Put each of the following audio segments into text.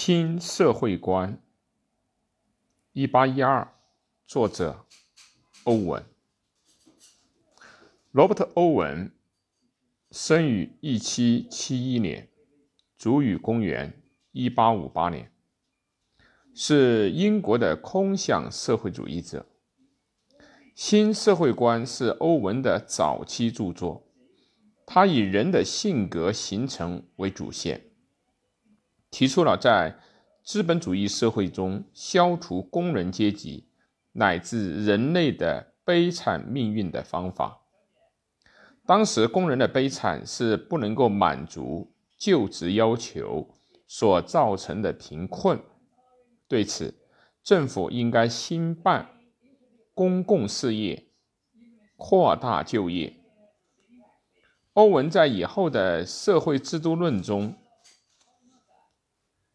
新社会观，一八一二，作者欧文。罗伯特·欧文生于一七七一年，卒于公元一八五八年，是英国的空想社会主义者。新社会观是欧文的早期著作，他以人的性格形成为主线。提出了在资本主义社会中消除工人阶级乃至人类的悲惨命运的方法。当时工人的悲惨是不能够满足就职要求所造成的贫困，对此，政府应该兴办公共事业，扩大就业。欧文在以后的社会制度论中。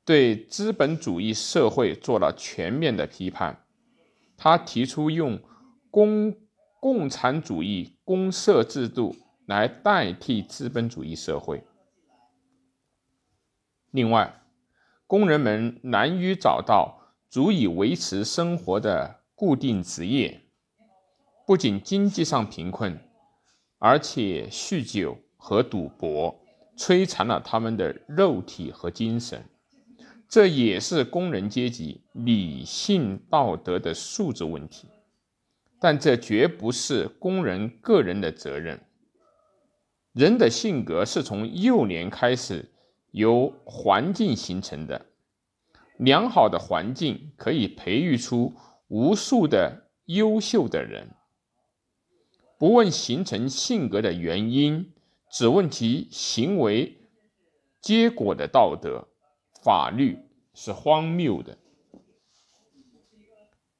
对资本主义社会做了全面的批判，他提出用公共产主义公社制度来代替资本主义社会。另外，工人们难于找到足以维持生活的固定职业，不仅经济上贫困，而且酗酒和赌博摧残了他们的肉体和精神。这也是工人阶级理性道德的素质问题，但这绝不是工人个人的责任。人的性格是从幼年开始由环境形成的，良好的环境可以培育出无数的优秀的人。不问形成性格的原因，只问其行为结果的道德。法律是荒谬的，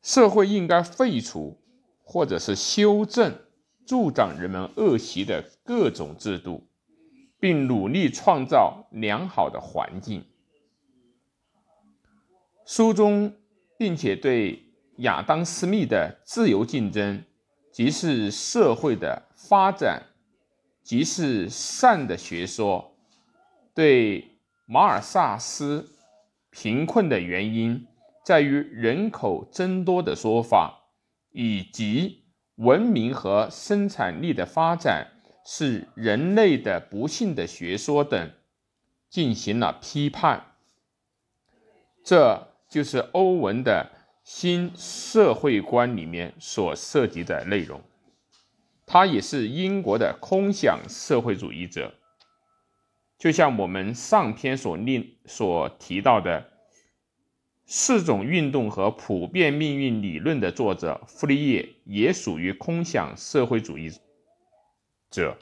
社会应该废除或者是修正助长人们恶习的各种制度，并努力创造良好的环境。书中，并且对亚当·斯密的自由竞争即是社会的发展，即是善的学说，对。马尔萨斯贫困的原因在于人口增多的说法，以及文明和生产力的发展是人类的不幸的学说等，进行了批判。这就是欧文的新社会观里面所涉及的内容。他也是英国的空想社会主义者。就像我们上篇所令所提到的，四种运动和普遍命运理论的作者傅立叶也属于空想社会主义者。